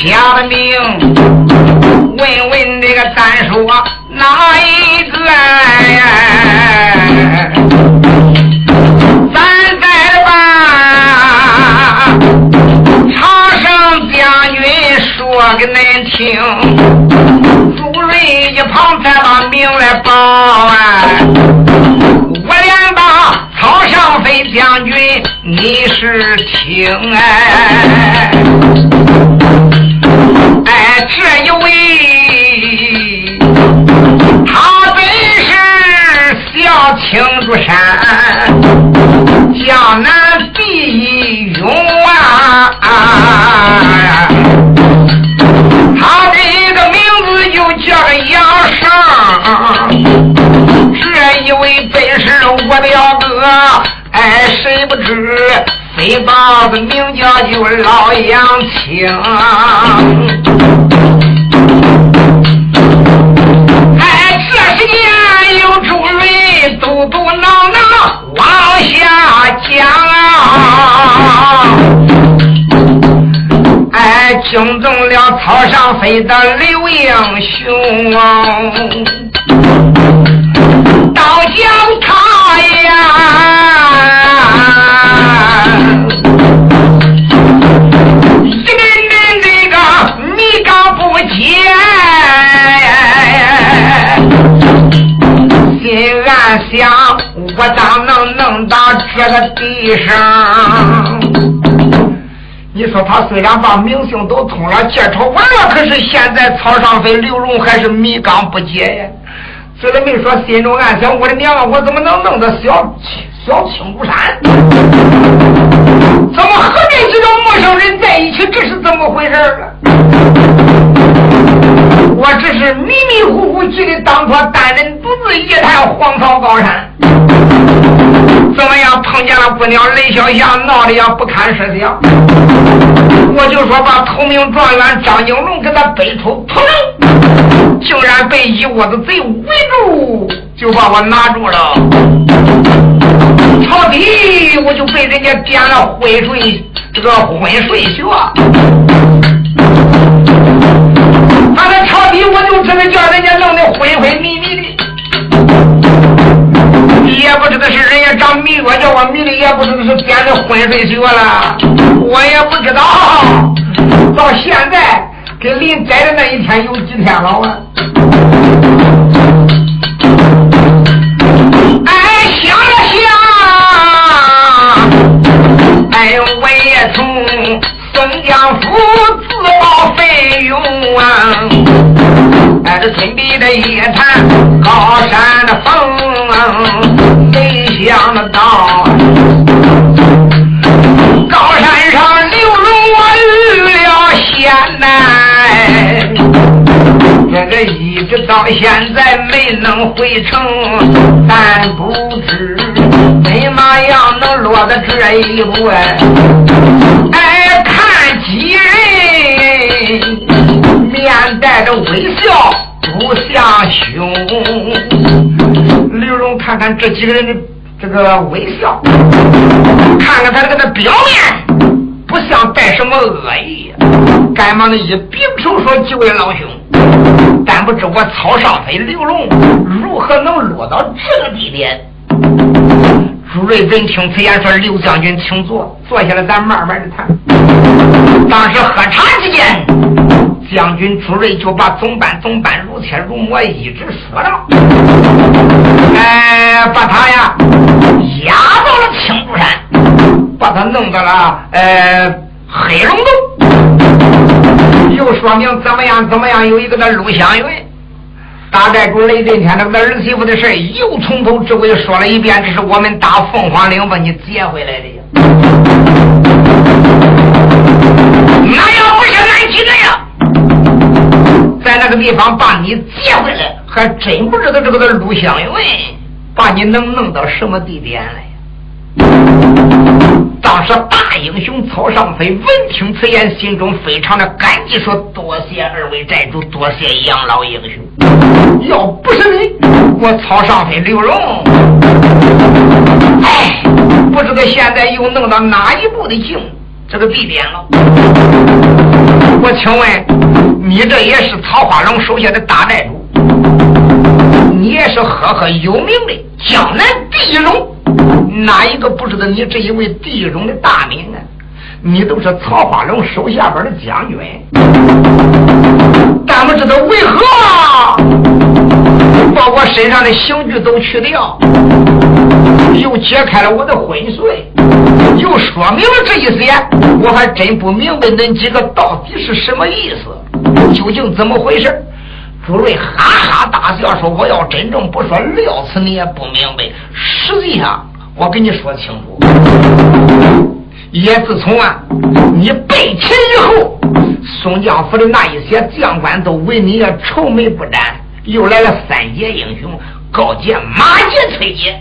下的命，问问这个单说哪一个？咱再把长生将军说给恁听，主人一旁再把名来报啊。我连把曹尚飞将军，你是听哎，飞豹子名叫就老杨青，哎，这时间有诸位嘟嘟囔囔往下讲啊，哎，惊动了草上飞的刘英雄。倒将他呀，心暗想：我咋能弄到这个地上？你说他虽然把明星都通了，借朝完了，可是现在草上飞刘荣还是米缸不接呀？虽然没说，心中暗想：我的娘啊，我怎么能弄到小小青竹山？怎么和这几个陌生人在一起？这是怎么回事儿我只是迷迷糊糊记得当初单人独自一探荒草高山，怎么样碰见了姑娘雷小霞，闹得也不堪设想。我就说把头名状元张景龙给他背出突然，竟然被一窝子贼围住，就把我拿住了。朝底我就被人家点了昏睡，这个昏睡穴。他在朝底我就知道叫人家弄得昏昏迷迷的，也不知道是人家长迷药叫我迷的，也不知道是点的昏睡穴了，我也不知道。到现在跟临摘的那一天有几天了啊？哎，想了想，哎，我也从松江府自报费用啊，哎，这村里的一坛高山的风，没想到高山上刘荣我遇了险难，这个一直到现在没能回城，但不知怎么样能落到这一步哎，哎看几人面带着微笑，不像凶。刘荣看看这几个人的这个微笑，看看他这个的表面，不像带什么恶意，赶忙的一并手说：“几位老兄，但不知我曹少飞刘龙如何能落到这个地点？”朱瑞闻听此言，说：“刘将军，请坐，坐下来，咱慢慢的谈。”当时喝茶之间，将军朱瑞就把总办总办如切如磨，一直说了：“哎，把他呀押到了青竹山，把他弄到了呃黑龙洞，又说明怎么样怎么样，有一个那陆湘云。”大寨主雷震天那个儿媳妇的事又从头至尾说了一遍。这是我们打凤凰岭把你接回来的呀，那要不是俺几个呀，在那个地方把你接回来，还真不知道这个的陆香云把你能弄到什么地点来。当当时大英雄曹尚飞闻听此言，心中非常的感激，说：“多谢二位寨主，多谢杨老英雄。要不是你，我曹尚飞刘荣，哎，不知道现在又弄到哪一步的境这个地点了。我请问，你这也是曹花龙手下的大寨主，你也是赫赫有名的江南第一龙。”哪一个不知道你这一位地中的大名啊？你都是曹花龙手下边的将军，但不知道为何？把我身上的刑具都去掉，又解开了我的婚税，又说明了这一些，我还真不明白恁几个到底是什么意思，究竟怎么回事？朱瑞哈哈大笑说：“我要真正不说，料词你也不明白。实际上。”我跟你说清楚，也自从啊你被擒以后，宋江府的那一些将官都为你也愁眉不展。又来了三杰英雄，高杰、马杰、崔杰，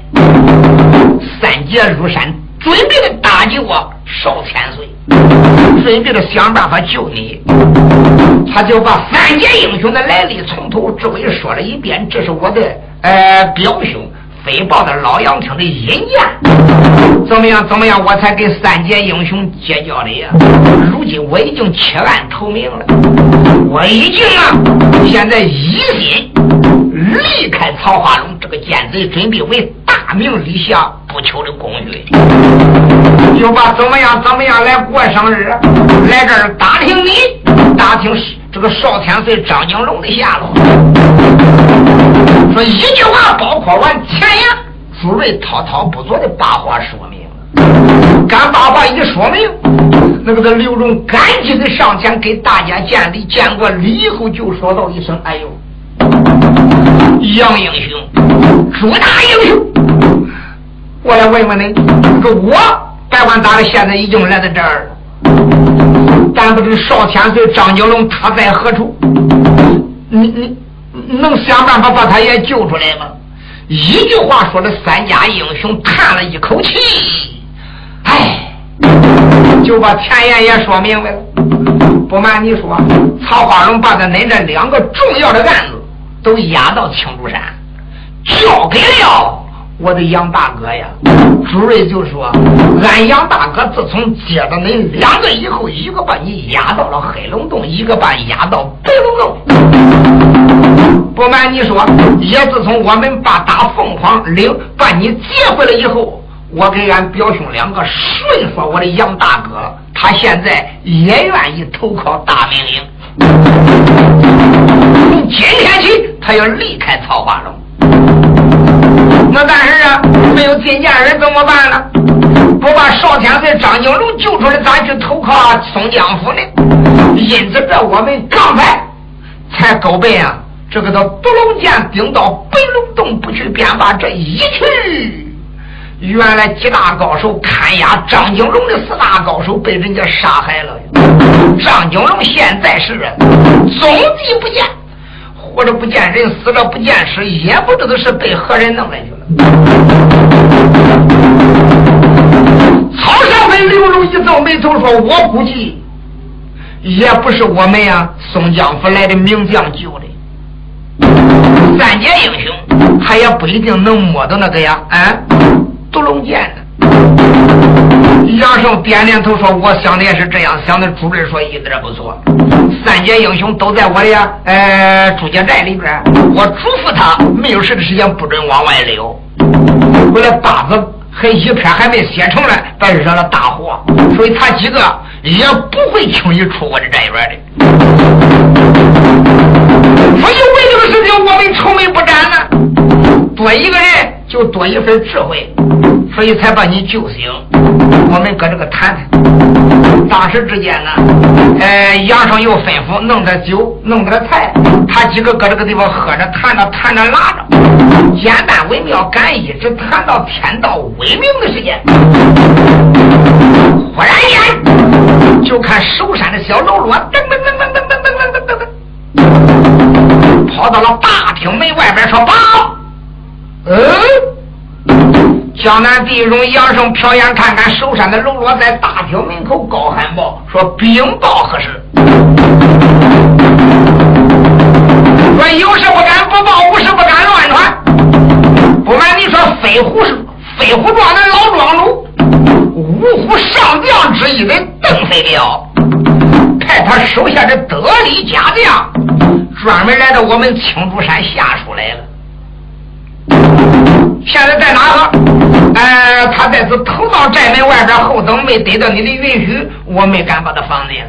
三杰入山，准备的打击我少千岁，准备的想办法救你。他就把三杰英雄的来历从头至尾说了一遍。这是我的呃表兄。飞豹的老杨厅的引荐，怎么样？怎么样？我才跟三杰英雄结交的呀。如今我已经弃暗投明了，我已经啊，现在一心离开曹花龙这个奸贼，准备为大明立下不朽的功勋，就把怎么样？怎么样来过生日？来这儿打听你，打听这个少天岁张景龙的下落。说一句话包括完前言，朱瑞滔滔不绝的把话说明了。刚把话一说明，那个刘荣赶紧的上前给大家见礼，见过礼以后就说道一声：“哎呦，杨英雄，朱大英雄，我来问问你，这我白万大的现在已经来到这儿了，但不知少天岁张九龙他在何处？你你。”能想办法把他也救出来吗？一句话说的，三家英雄叹了一口气，唉，就把前言也说明白了。不瞒你说，曹花荣把他恁这两个重要的案子都押到青竹山，交给了。我的杨大哥呀，朱瑞就说：“俺杨大哥自从接了恁两个以后，一个把你押到了黑龙洞，一个把押到白龙洞。不瞒你说，也自从我们把大凤凰岭把你接回来以后，我给俺表兄两个顺说，我的杨大哥他现在也愿意投靠大明营。从今天起，他要离开曹花龙。”那但是啊，没有金家人怎么办呢？不把少天岁张景龙救出来，咋去投靠松江府呢？因此，这我们刚才才勾奔啊，这个到独龙涧顶到白龙洞不去，便把这一去。原来几大高手看押张景龙的四大高手被人家杀害了。张景龙现在是踪迹不见。活着不见人，死了不见尸，也不知道是被何人弄来去了。曹少飞刘荣一皱眉头说：“我估计也不是我们呀，松江府来的名将救的。三杰英雄，他也不一定能摸到那个呀，啊，独龙剑呢。”杨胜点点头说：“我想的也是这样想的。”朱志说：“一点不错。三杰英雄都在我的呃朱家寨里边，我嘱咐他没有事的时间不准往外溜。为了八字还一篇还没写成呢，别惹了大祸，所以他几个也不会轻易出我的寨院的。所以为这个事情，我们愁眉不展呢。多一个人。”就多一份智慧，所以才把你救醒。我们搁这个谈谈。当时之间呢，呃，杨生又吩咐弄点酒，弄点菜，他几个搁这个地方喝着、谈着、谈着、拉着，简单微妙，敢一直谈到天道微明的时间。忽然间，就看守山的小喽啰噔噔噔噔噔噔噔噔噔，跑到了大厅门外边说：“报。”嗯，江南第一种杨生瞟眼看看，守山的喽啰在大厅门口高喊报，说禀报何事？说有事不敢不报，无事不敢乱传。不瞒你说，飞虎飞虎庄的老庄主，五虎上将之一的邓飞彪，派他手下的得力家将，专门来到我们青竹山下属来了。现在在哪个？呃，他在这头到寨门外边，后等没得到你的允许，我没敢把他放进来。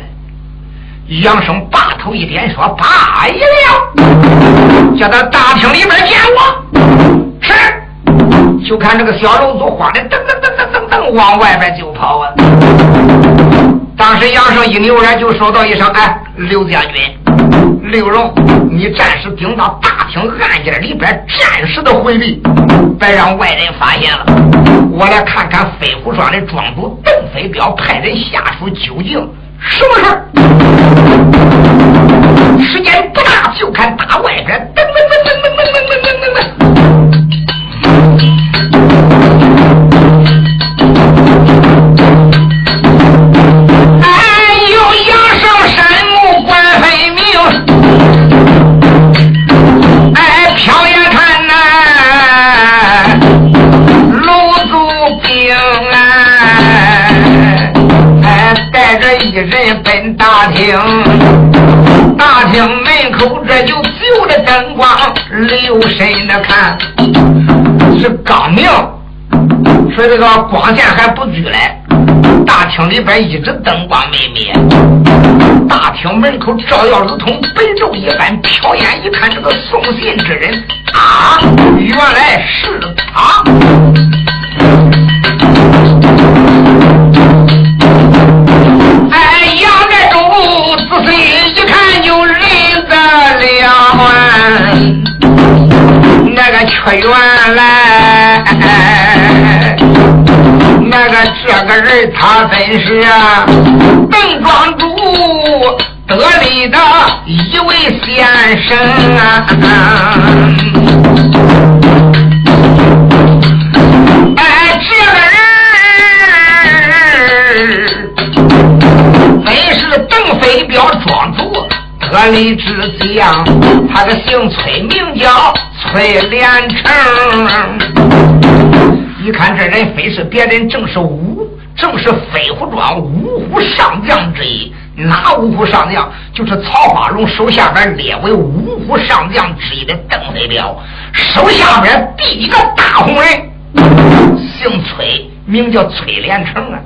杨生把头一点，说：“罢了，叫他大厅里边见我。”是。就看这个小肉族慌的噔噔噔噔噔噔往外边就跑啊！当时杨生一扭脸就说道一声：“哎，刘将军，刘荣，你暂时盯到大厅暗间里边，暂时的回避，别让外人发现了。我来看看飞虎庄的庄主邓飞彪派人下属究竟什么事时间个光线还不足嘞。大厅里边一直灯光没灭，大厅门口照耀如同白昼一般。瞟眼一看，这个送信之人啊，原来是他。一看就认得了，那个缺原来，这个人他真是啊，邓庄主得力的一位先生啊。哎，这个人本是邓飞彪庄主。得力之将，他的姓崔，名叫崔连成。一看这人非是别人，正是五，正是飞虎庄五虎上将之一。哪五虎上将？就是曹花荣手下边列为五虎上将之一的邓飞彪，手下边第一个大红人，姓崔。名叫崔连成啊，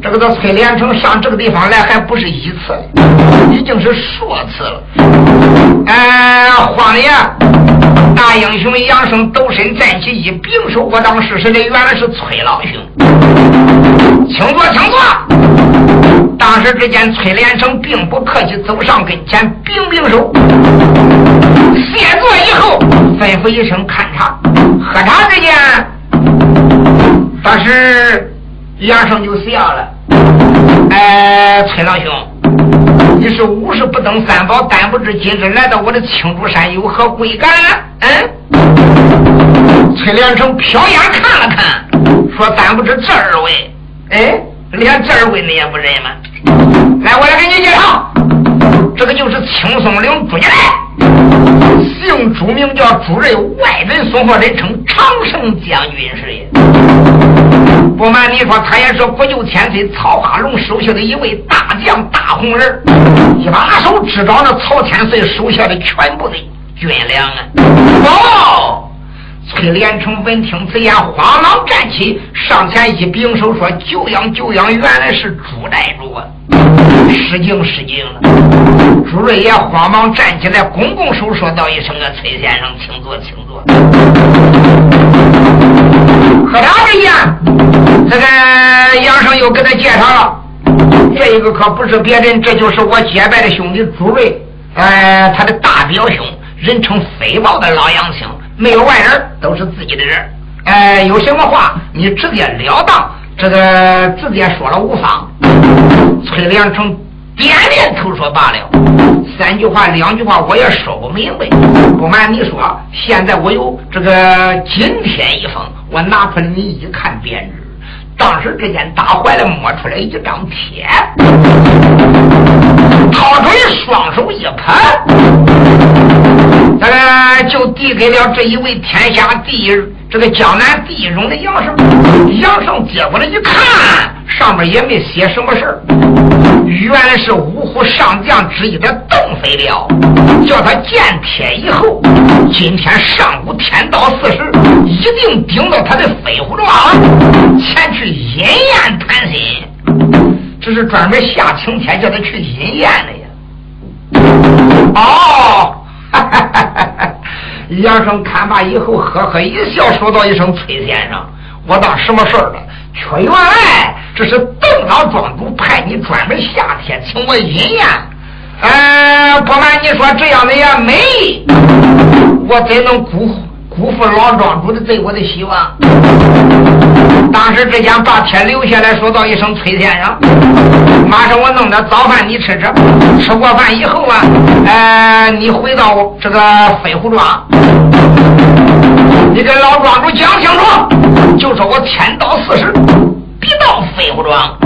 这个叫崔连成上这个地方来还不是一次，已经是数次了。哎，荒爷，大英雄杨生抖身站起，一并手我当时时的，原来是崔老兄，请坐，请坐。当时只见崔连成并不客气，走上跟前，并并手，谢坐以后，吩咐一声看茶，喝茶之间。当时杨生就笑了，哎，崔老兄，你是五十不登三宝，但不知今日来到我的青竹山有何贵干？嗯？崔连成瞟眼看了看，说：“但不知这二位，哎，连这二位你也不认吗？来，我来给你介绍，这个就是青松岭朱家来，姓朱名叫朱瑞，外人送货人称长胜将军是也。”不瞒你说，他也是不救千岁曹化龙手下的一位大将大红人，一把手执掌着曹千岁手下的全部的军粮啊！哦，崔连成闻听此言，慌忙站起，上前一拱手说：“久仰久仰，原来是朱寨主啊！失敬失敬了。”朱瑞也慌忙站起来，拱拱手说道一声：“啊，崔先生，请坐，请坐。”喝茶之间，这个杨生又给他介绍了，这一个可不是别人，这就是我结拜的兄弟朱瑞，呃，他的大表兄，人称飞豹的老杨青，没有外人，都是自己的人。哎，有什么话你直截了当，这个直接说了无妨。崔良成点点头说罢了。三句话两句话我也说不明白。不瞒你说，现在我有这个今天一封，我拿出来你一看便知。当时之间，打坏了摸出来一张帖，掏出来，双手一拍，这个就递给了这一位天下第一。这个江南第一荣的杨胜，杨胜接过来一看，上面也没写什么事儿，原来是五虎上将之一的邓飞了，叫他见帖以后，今天上午天到四时，一定顶到他的飞虎庄，前去饮宴谈心。这是专门下请帖叫他去饮宴的呀。哦，杨生看罢以后，呵呵一笑，说道一声：“崔先生，我当什么事儿了？却原来这是邓老庄主派你专门下帖请我饮宴。嗯，不瞒你说，这样的也美，我怎能辜负？”辜负老庄主的对我的希望，当时之间把天留下来说道一声：“崔先生，马上我弄点早饭你吃吃。吃过饭以后啊，呃，你回到这个飞虎庄，你跟老庄主讲清楚，就说我天到四时必到飞虎庄。”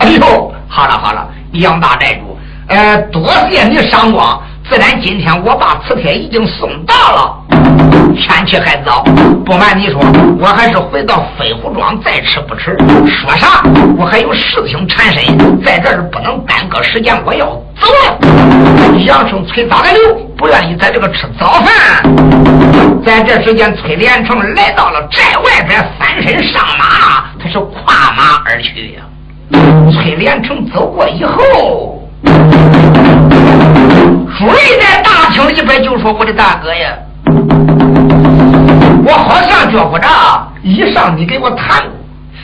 哎呦，好了好了，杨大寨主，呃，多谢你赏光。自然，今天我把磁铁已经送到了，天气还早。不瞒你说，我还是回到飞虎庄再吃不迟。说啥？我还有事情缠身，在这儿不能耽搁时间，我要走了。杨生崔大来刘不愿意在这个吃早饭，在这时间，崔连成来到了寨外边，翻身上马，他是跨马而去呀。崔连成走过以后。朱瑞在大厅里边就说：“我的大哥呀，我好像觉不着，以上你给我谈过，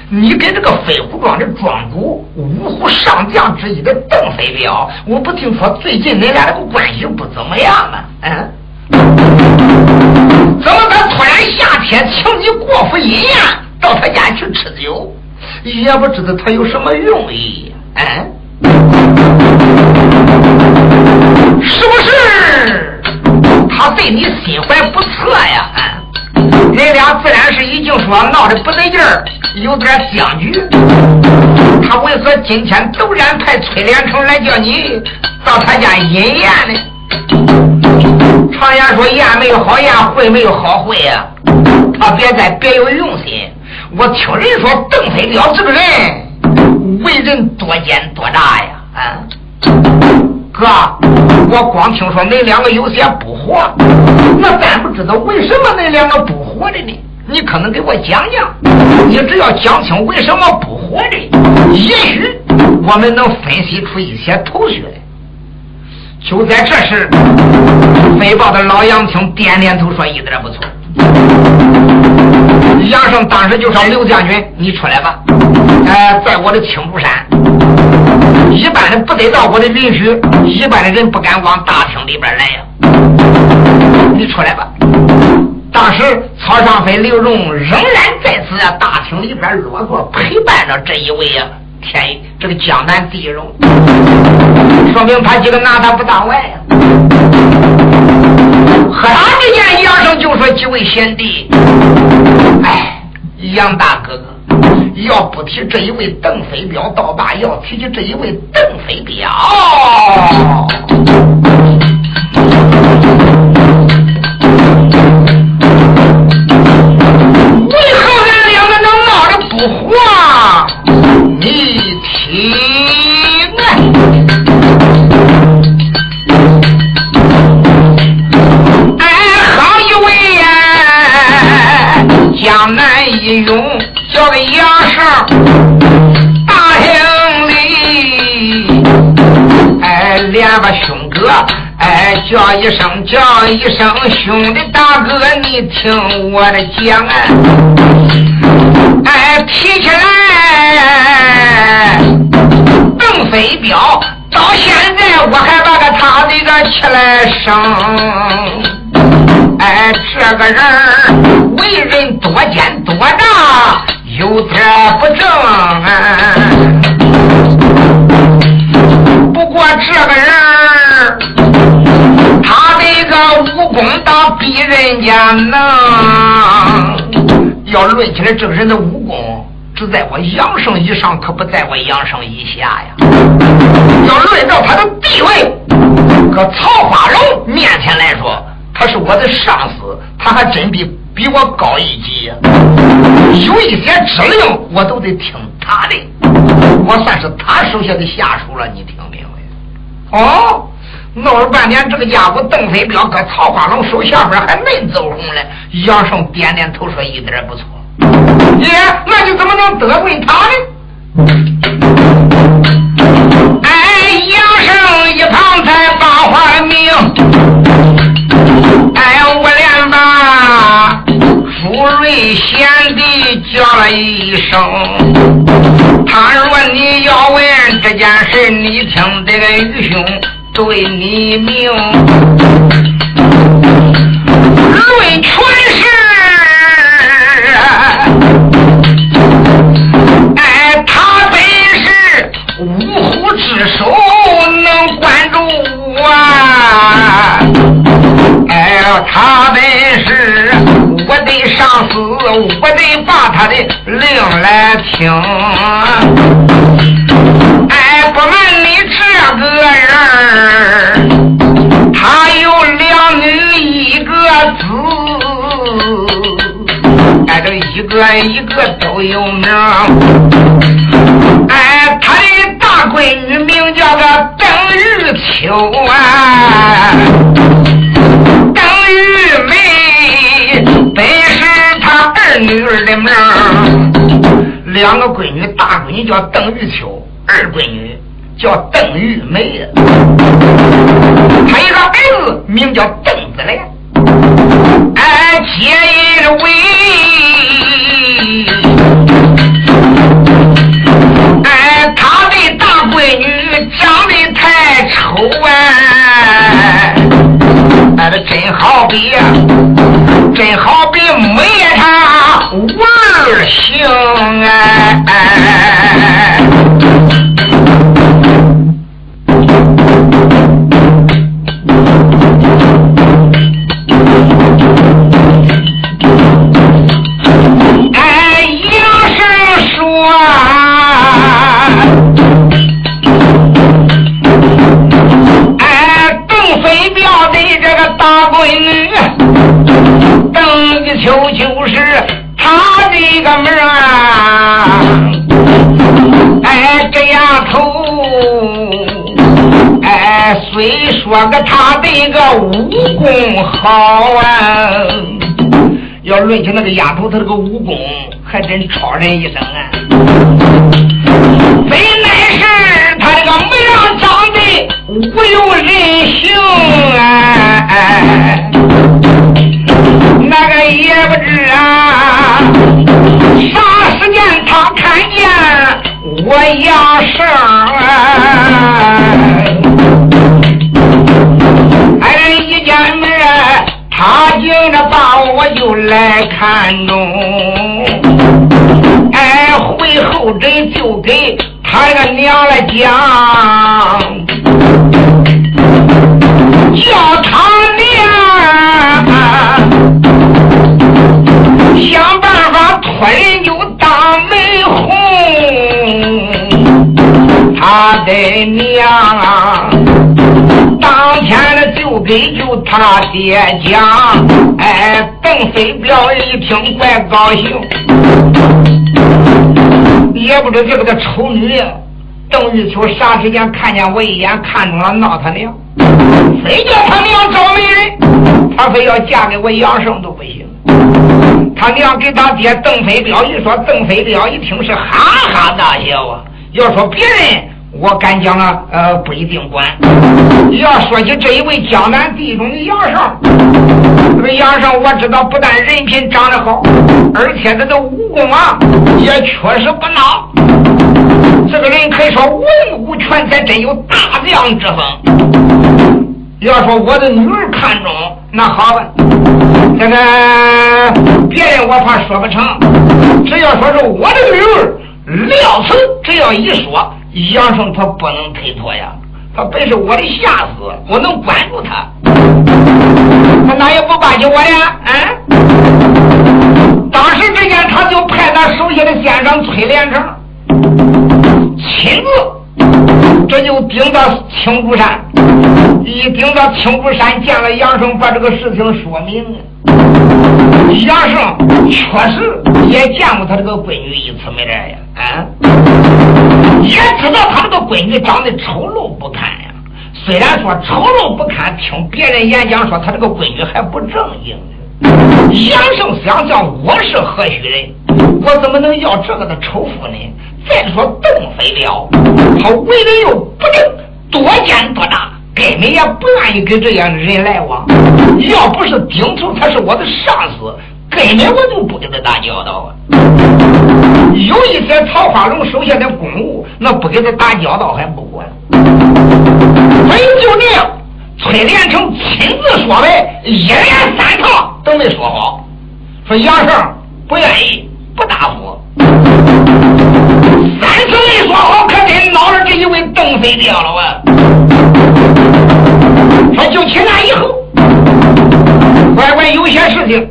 你跟这个飞虎庄的庄主五虎上将之一的邓飞彪，我不听说最近你俩这个关系不怎么样啊？嗯，怎么他突然下天请你过府饮宴，到他家去吃酒，也不知道他有什么用意？嗯。”是不是他对你心怀不测呀？人俩自然是已经说闹得不得劲儿，有点僵局。他为何今天突然派崔连成来叫你到他家饮宴呢？常言说宴没有好宴，会没有好会呀。他别再别有用心。我听人说邓飞彪这个人为人多奸多诈呀，啊。哥，我光听说恁两个有些不和，那咱不知道为什么恁两个不和的呢？你可能给我讲讲。你只要讲清为什么不和的，也许我们能分析出一些头绪来。就在这时，飞豹的老杨青点点头说：“一点不错。”杨胜当时就说：“刘将军，你出来吧。哎，在我的青竹山。”一般的不得到我的允许，一般的人不敢往大厅里边来呀。你出来吧。当时曹尚飞、刘荣仍然在此大厅里边落座陪伴着这一位呀天这个江南第一荣，说明他几个拿他不当外呀。喝茶之间，杨生就说：“几位贤弟，哎，杨大哥哥。”要不提这一位邓飞彪，倒罢；要提起这一位邓飞彪，为何俺两个能闹着不和？你听啊！好一位呀，江南一勇。叫个杨胜，大厅里，哎，连把兄哥，哎，叫一声，叫一声，兄弟大哥，你听我的讲啊，哎，提起来，邓飞彪，到现在我还把个他的个起来生，哎，这个人为人多奸多诈。有点不正，不过这个人，他这个武功倒比人家能。要论起来，这个人的武功只在我杨生以上，可不在我杨生以下呀。要论到他的地位，搁曹花荣面前来说，他是我的上司，他还真比比我高一级。有一些指令，我都得听他的，我算是他手下的下属了。你听明白？哦，闹了半天，这个家伙邓飞彪搁曹花龙手下边还没走红嘞。杨胜点点头说：“一点不错。”爷，那你怎么能得罪他呢？哎，杨胜一旁才把话明。朱瑞贤弟叫了一声。他说你要问这件事，你听这个愚兄对你明。论权势。听。哎，不瞒你这个人，他有两女一个子，哎，这一个一个都有名。哎，他的。大闺女名叫个邓玉秋啊，邓玉梅本是他二女儿的名两个闺女，大闺女叫邓玉秋，二闺女叫邓玉梅。他一个儿子名叫邓子莲，哎，结因为。闺女长得太丑啊哎，那真好比呀，真好他的个武功好啊！要论起那个丫头，她这个武功还真超人一等啊！本来是她这个模样长得无有人形啊！那个也不知啊，啥时间他看见我杨生啊？哎，人一见面，他竟着把我就来看中。哎，回后诊就给他个娘来讲，叫他娘想办法托人就当媒红，他的娘。当天的就给就他爹讲，哎，邓飞彪一听怪高兴，也不知这个个丑女邓玉秋啥时间看见我一眼看中了闹他娘，非叫他娘找媒人，他非要嫁给我杨胜都不行。他娘给他爹邓飞彪一说，邓飞彪一听是哈哈大笑啊。要说别人。我敢讲啊，呃，不一定管。要说起这一位江南地中的杨胜，这个杨胜我知道，不但人品长得好，而且他的武功啊也确实不孬。这个人可以说文武全才，真有大将之风。要说我的女儿看中，那好吧，这个别人我怕说不成。只要说是我的女儿，料此只要一说。杨胜他不能推脱呀，他本是我的下司，我能管住他，他哪也不关心我呀？嗯，当时之间，他就派他手下的先生崔连成亲自，这就顶到青竹山，一顶到青竹山见了杨生，把这个事情说明。杨生确实也见过他这个闺女一次没来呀，啊，也知道他这个闺女长得丑陋不堪呀。虽然说丑陋不堪，听别人演讲说他这个闺女还不正经呢。杨胜想想，我是何许人？我怎么能要这个的丑妇呢？再说邓飞了，他为人又不正，多奸多诈。根本也不愿意跟这样的人来往。要不是丁头他是我的上司，根本我就不跟他打交道啊。有一些曹花龙手下的公务，那不跟他打交道还不管。所以就这样，崔连成亲自说的，一连三套都没说好。说杨胜不愿意，不答复。三次没说好，可真恼了这一位邓飞掉了啊！说就请那以后，乖乖有些事情，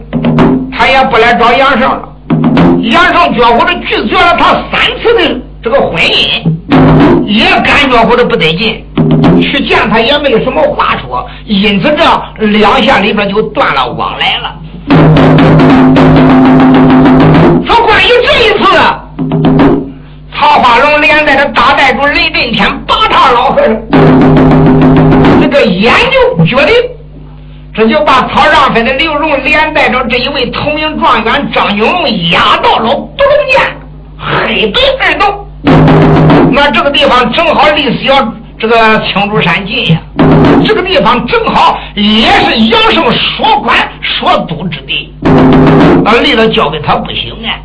他也不来找杨胜了。杨胜觉乎的拒绝了他三次的这个婚姻，也感觉乎的不得劲，去见他也没有什么话说，因此这两下里边就断了往来了。说关于这一次，曹花龙连带着大寨主雷震天八趟老和尚。这个研究决定，这就把曹让飞的刘荣连带着这一位头名状元张景龙押到了独龙涧黑北二洞。那这个地方正好离小这个青竹山近呀，这个地方正好也是杨胜说官说督之地，啊，离了交给他不行啊，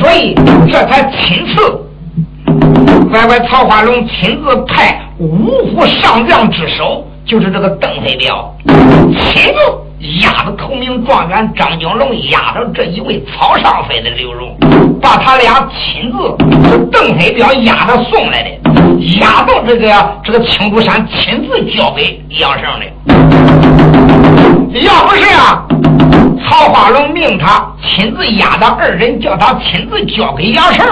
所以这才亲自，乖乖曹化龙亲自派。五虎上将之首就是这个邓飞彪，亲自押着头名状元张景龙，押着这一位曹尚飞的刘荣，把他俩亲自邓飞彪押着送来的，押到这个这个青竹山，亲自交给杨胜的。要不是啊，曹化龙命他亲自押的二人，叫他亲自交给杨胜。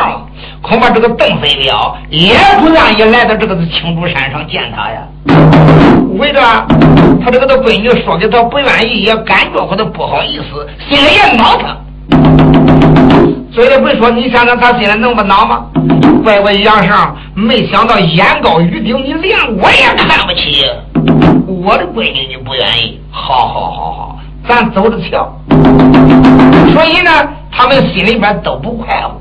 恐怕这个邓飞彪也不愿意来到这个青竹山上见他呀。为着他这个的闺女说给他不愿意，也感觉或者不好意思，心里也恼他。嘴里不说，你想想他心里能不恼吗？乖乖杨生，没想到眼高于顶，你连我也看不起。我的闺女你不愿意，好好好好，咱走着瞧。所以呢，他们心里边都不快活。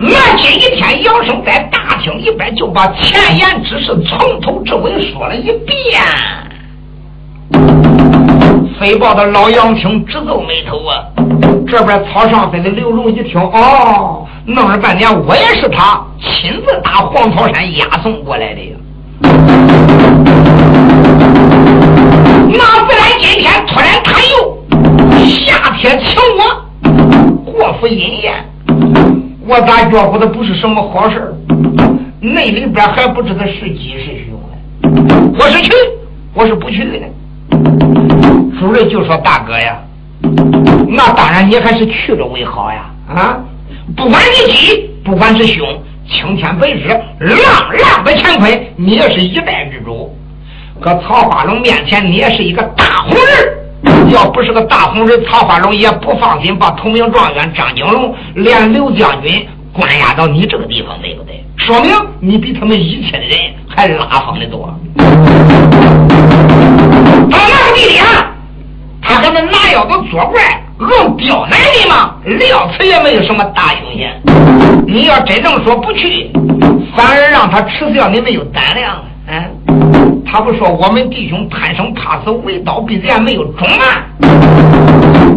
那今一天，杨生在大厅里边就把前言之事从头至尾说了一遍。飞豹的老杨听直皱眉头啊！这边曹尚飞的刘荣一听，哦，弄了半天，我也是他亲自打黄草山押送过来的呀。那自然今天突然他又下帖请我，过府饮宴。我咋觉乎的不是什么好事那里边还不知道是吉是凶呢。我是去，我是不去的。主任就说：“大哥呀，那当然你还是去了为好呀！啊，不管是吉，不管是凶，青天白日，浪浪不乾坤，你也是一代之主。搁曹花龙面前，你也是一个大红人。”要不是个大红人，曹花龙也不放心把同名状元张景龙连刘将军关押到你这个地方，对不对？说明你比他们一切的人还拉风的多。到那个地点，他还能拿腰子作怪，论刁难你吗？料此也没有什么大凶险。你要真正说不去，反而让他耻笑你没有胆量。嗯，他不说我们弟兄贪生怕死，为刀必剑，没有种啊！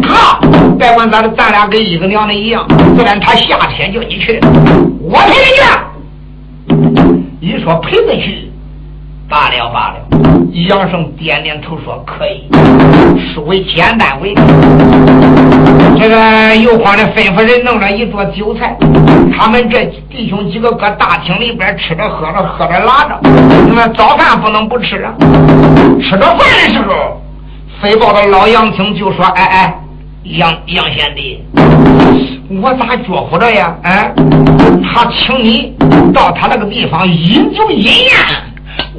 他，别管咋的，咱俩跟一个娘的一样。不然他下天叫你去，我陪你去。一说陪着去，罢了罢了。杨生点点头说可以，收为简单为。这个又慌的吩咐人弄了一桌酒菜，他们这弟兄几个搁大厅里边吃着喝着喝着拉着，那早饭不能不吃啊。吃着饭的时候，飞豹的老杨青就说：“哎哎，杨杨贤弟，我咋觉乎着呀？哎，他请你到他那个地方饮酒饮宴，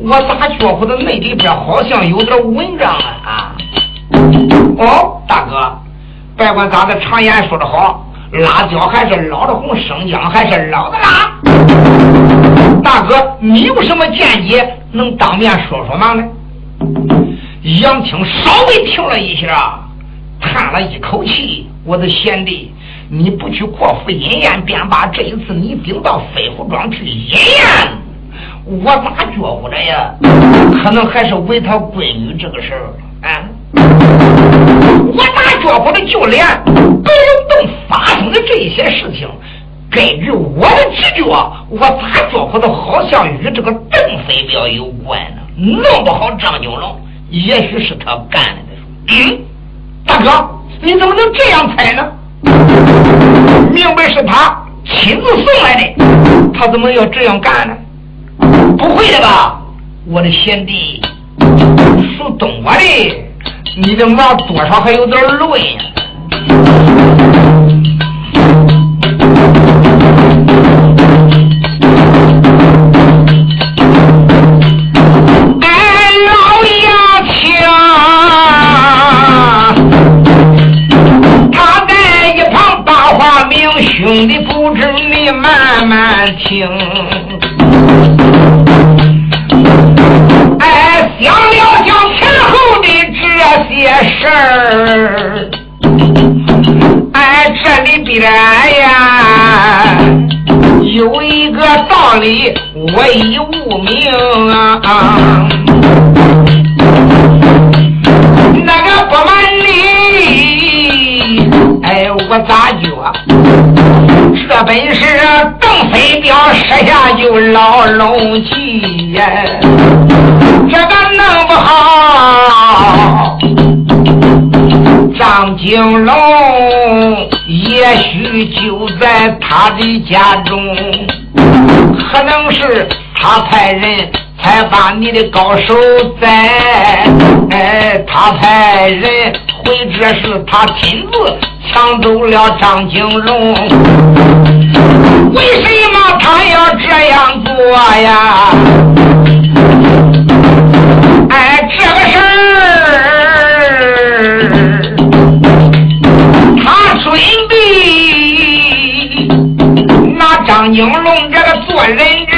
我咋觉乎的那里边好像有点文章啊？哦，大哥。”别管咋的，常言说得好，辣椒还是老的红，生姜还是老的辣。大哥，你有什么见解，能当面说说吗？呢？杨青稍微停了一下，叹了一口气：“我的贤弟，你不去国府饮宴便罢，这一次你顶到飞虎庄去饮宴，我咋觉乎着呀？可能还是为他闺女这个事儿啊。”我咋觉乎的就连白龙洞发生的这些事情，根据我的直觉，我咋觉乎的好像与这个邓飞镖有关呢？弄不好张金龙也许是他干的。嗯，大哥，你怎么能这样猜呢？明白是他亲自送来的，他怎么要这样干呢？不会的吧，我的贤弟，属东瓜的。你的毛多少还有点乱呀！哎，老爷听，我已无名啊。那个不瞒你，哎，我咋觉？这本是邓飞镖设下就牢笼计呀，这个弄不好。张金龙也许就在他的家中，可能是他派人才把你的高手在，哎，他派人或者是他亲自抢走了张金龙，为什么他要这样做呀？哎，这个事儿。他准备张金龙这个做人质，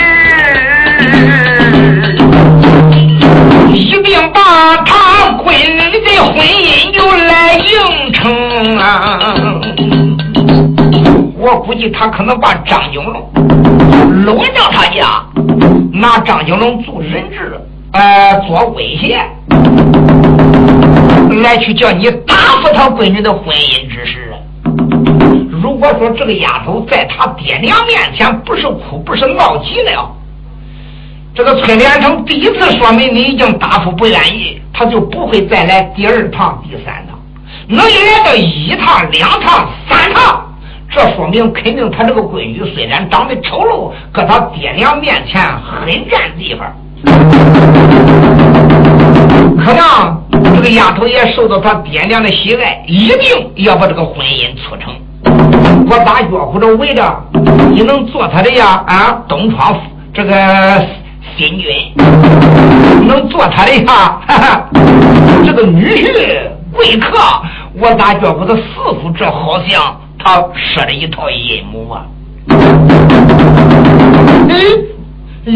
一定把他闺女的婚姻就来应承啊！我估计他可能把张金龙搂到他家，拿张金龙做人质，呃，做威胁，来去叫你答复他闺女的婚姻之事。如果说这个丫头在他爹娘面前不是哭不是闹急了，这个崔连成第一次说明你已经答复不愿意，他就不会再来第二趟、第三趟。能来到一趟、两趟、三趟，这说明肯定他这个闺女虽然长得丑陋，搁他爹娘面前很占地方。可能这个丫头也受到他爹娘的喜爱，一定要把这个婚姻促成。我咋觉乎着为着你能做他的呀？啊，东窗这个新君能做他的呀？哈哈，这个女婿贵客，我咋觉乎他师傅这好像他设了一套阴谋啊？哎，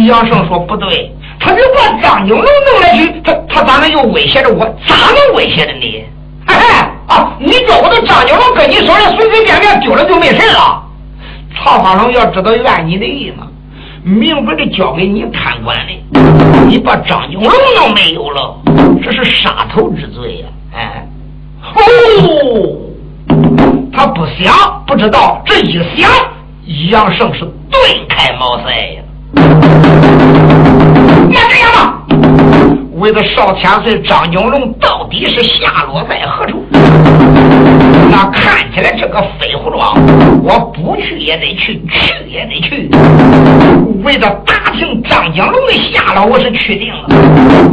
杨胜说不对，他就把张九龙弄来去，他他咋能又威胁着我？咋能威胁着你？哈哈。你叫我的张九龙跟你说的随随便便丢了就没事了。曹花龙要知道怨你的意思，明白的交给你看管的，你把张九龙弄没有了，这是杀头之罪呀！哎，哦，他不想不知道，这一想，杨胜是顿开茅塞呀。那这样吧。为了少千岁张景龙到底是下落在何处？那看起来这个飞虎庄，我不去也得去，去也得去。为了打听张景龙的下落，我是确定了。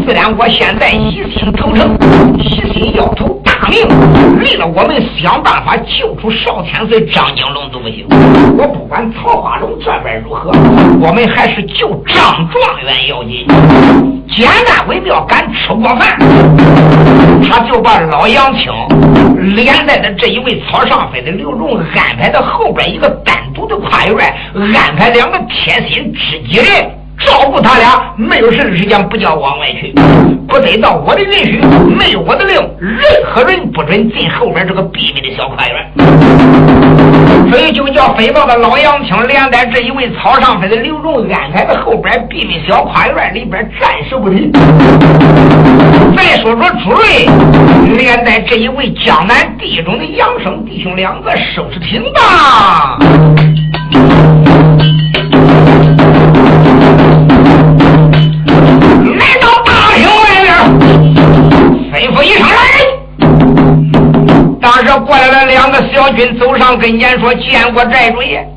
自然，我现在一心投诚，一心要投大命，为了我们想办法救出少千岁张景龙都不行。我不管曹花龙这边如何，我们还是救张状元要紧。简单为妙，敢吃过饭，他就把老杨青连带的这一位草上飞的刘荣安排到后边一个单独的跨院，安排两个贴心知己人。照顾他俩，没有事时间不叫往外去，不得到我的允许，没有我的令，任何人不准进后边这个秘密的小花园。所以就叫飞报的老杨青连带这一位草上飞的刘荣安排在后边秘密小花园里边暂时不提。再说说朱瑞连带这一位江南地中的杨生弟兄两个收拾停当。当时过来了两个小军，走上跟前说：“见过寨主爷，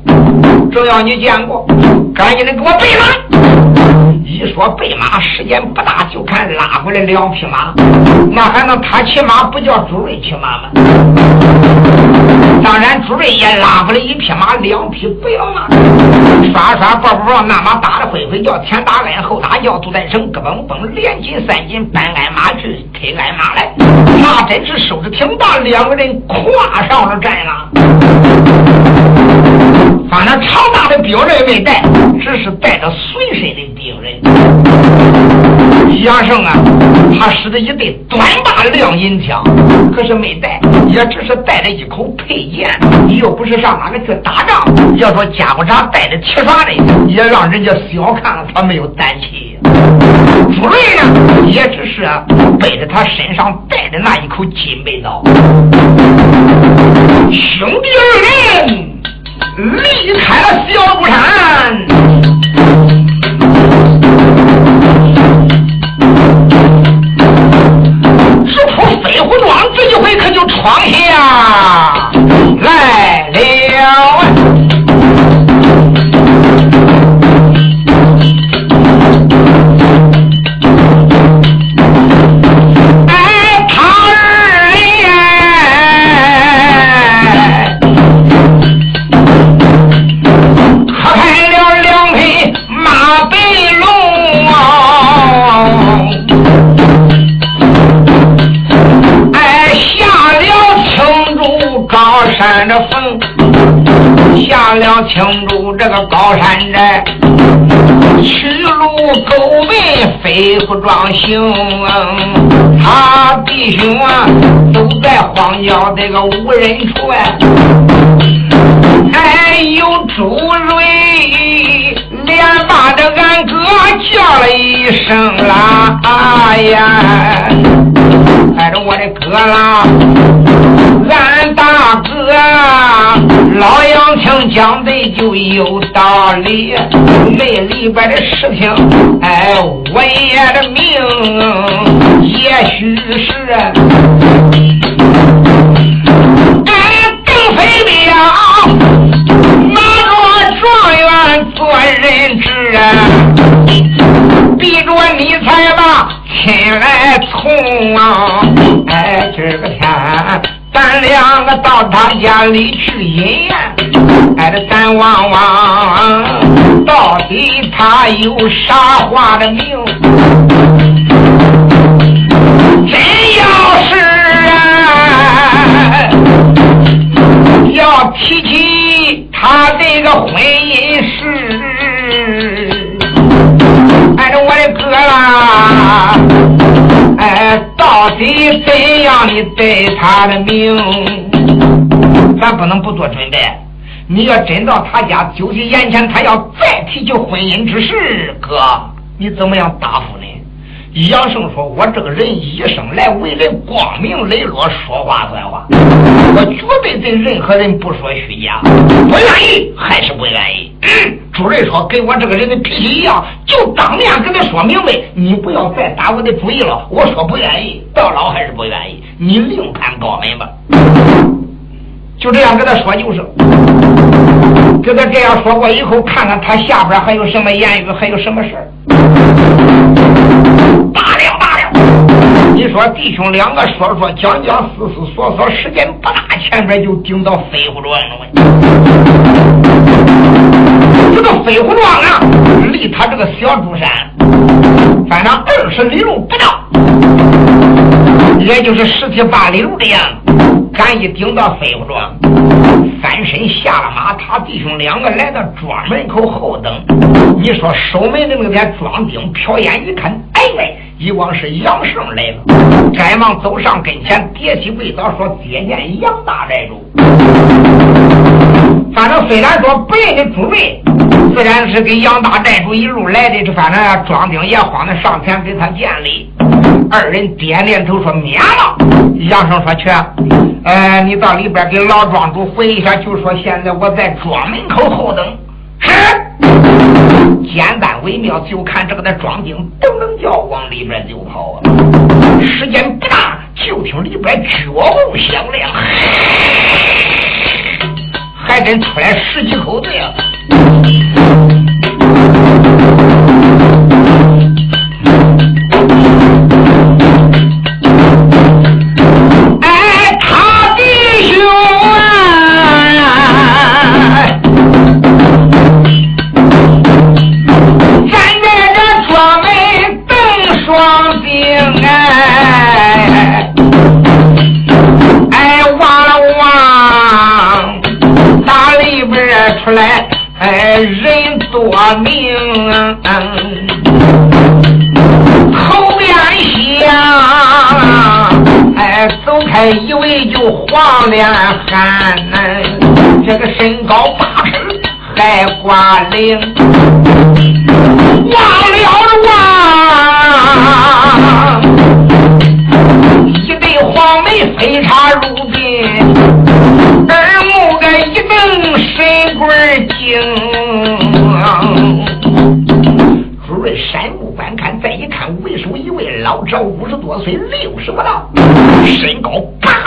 只要你见过，赶紧的给我备马。”一说备马，时间不大，就看拉过来两匹马，那还能他骑马不叫朱瑞骑马吗？当然，朱瑞也拉过来一匹马，两匹不要马，刷刷抱抱抱，那马打的灰灰叫，前打鞍后打叫，都在绳，咯嘣嘣，连紧三紧，搬鞍马去，推鞍马来，那真是收拾挺大，两个人跨上了战了。反正长大的标准也没带，只是带着随身的兵。杨胜啊，他使的一对短把亮银枪，可是没带，也只是带了一口佩剑，又不是上哪个去打仗。要说家伙长带着铁刷的，也让人家小看了他没有胆气。朱瑞呢，也只是背着他身上带的那一口金背刀。兄弟二人。离开了小孤山，扑飞虎庄，这一回可就闯下来了。青州这个高山寨，去路沟问飞虎庄行，他弟兄啊都在荒郊这个无人处哎，还有朱瑞连把这俺哥叫了一声啦，哎呀，带着我的哥啦，俺大哥。老杨听讲的就有道理，那里边的事情，哎，我爷的命也许是，俺更非了拿着状元做人质啊，逼着你才把亲来从啊，哎，这个天。咱两个到他家里去饮宴，哎，这咱望望，到底他有啥话的命？真要是啊，要提起他这个婚姻事，我的哥啦！哎，到底怎样的对他的命？咱不能不做准备。你要真到他家，就在眼前，他要再提起婚姻之事，哥，你怎么样答复呢？杨胜说：“我这个人一生来为人光明磊落，说话算话，我绝对对任何人不说虚假。不愿意还是不愿意。”主任说：“跟我这个人的脾气一样，就当面跟他说明白，你不要再打我的主意了。我说不愿意，到老还是不愿意，你另攀高门吧。”就这样跟他说就是，跟他这样说过以后，看看他下边还有什么言语，还有什么事儿。你说弟兄两个说说讲讲，思思索索，时间不大，前边就顶到飞虎庄了。这个飞虎庄啊，离他这个小珠山，反正二十里路不到，也就是十七八里路的样子。赶一顶到飞虎庄，翻身下了马，他弟兄两个来到庄门口后等。你说守门的那个庄丁瞟眼一看，哎喂，以往是杨胜来了，赶忙走上跟前，叠起跪倒说接见杨大寨主。反正虽然说不认的主位，自然是跟杨大寨主一路来的。这反正庄丁也慌的上前给他见礼。二人点点头说免了。杨生说去，呃，你到里边给老庄主回一下，就说现在我在庄门口候等。是，简单微妙，就看这个那庄丁噔噔叫往里边就跑啊。时间不大，就听里边脚步响亮，还真出来十几口子呀。脸汉，这个身高八尺还挂领，忘了忘，一对黄眉飞插入鬓，耳目个一瞪。神棍精，主任山目观看，再一看，为首一位老者，五十多岁，六十不到，身高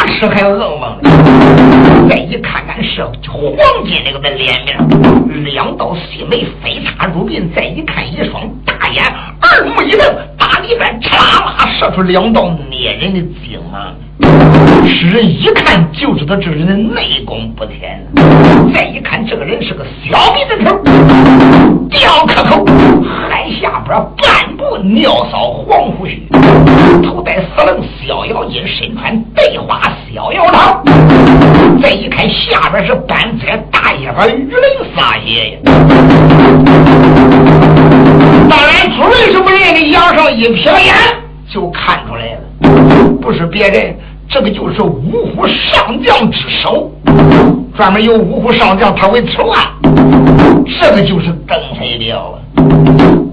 八尺还硬猛。再一看，看是黄金那个的脸面，两道细眉飞插入鬓，再一看，一双大眼，二目一瞪，把里边嚓啦啦射出两道捏人的精芒。使人一看就知道这人的内功不浅。再一看，这个人是个小鼻子头，吊壳口，海下边半部尿骚黄胡须，头戴四棱小腰巾，身穿对花小腰套。再一看，下边是半截大叶把鱼鳞撒鞋呀。当然，主人是不认的，杨少一瞥眼就看出来了，不是别人。这个就是五虎上将之首，专门有五虎上将，他为此案。这个就是邓飞彪！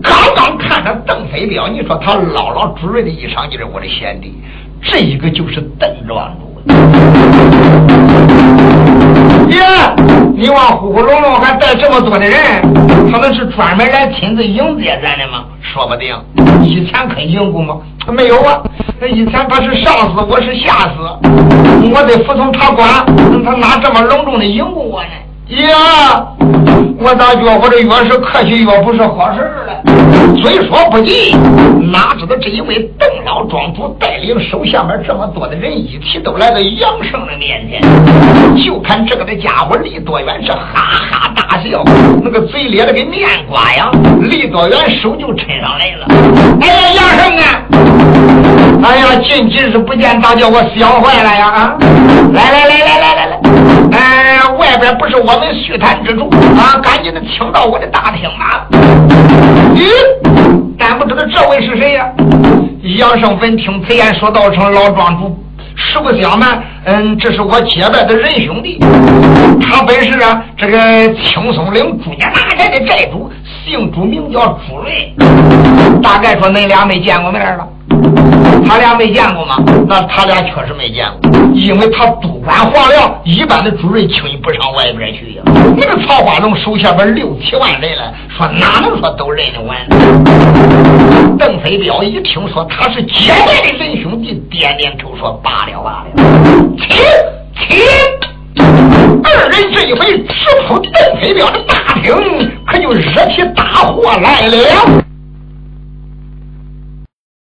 刚刚看着邓飞彪，你说他姥姥主任的衣裳就是我的贤弟，这一个就是邓庄主。爷，你往呼呼隆隆还带这么多的人，他们是专门来亲自迎接咱的吗？说不定，以前肯迎过吗？没有啊，那以前他是上司，我是下司，我得服从他管，他哪这么隆重的迎过我呢？呀，我咋觉我这越是客气越不是好事了？虽说不急，哪知道这一位邓老庄主带领手下面这么多的人一起都来到杨胜的面前，就看这个的家伙离多远是哈哈大笑，那个嘴咧的跟面瓜样，离多远手就抻上来了。哎呀，杨胜啊！哎呀，近几日不见，咋叫我笑坏了呀？啊！来来来来来来来，哎，外边不是我们叙谈之主啊，赶紧的请到我的大厅吧。咦，但不知道这位是谁呀？杨胜闻听此言，说道：“成老庄主，实不相瞒，嗯，这是我结拜的仁兄弟，他本是啊这个青松岭朱家大寨的寨主。”姓朱名叫朱瑞，大概说恁俩没见过面了。他俩没见过吗？那他俩确实没见过，因为他督管黄辽，一般的朱瑞轻易不上外边去呀。那个曹花龙手下边六七万人了，说哪能说都认得完？邓飞彪一听说他是结拜的仁兄弟，点点头说罢了罢了，请请，二人这一回直扑邓飞彪的大厅，可就惹起大祸来了。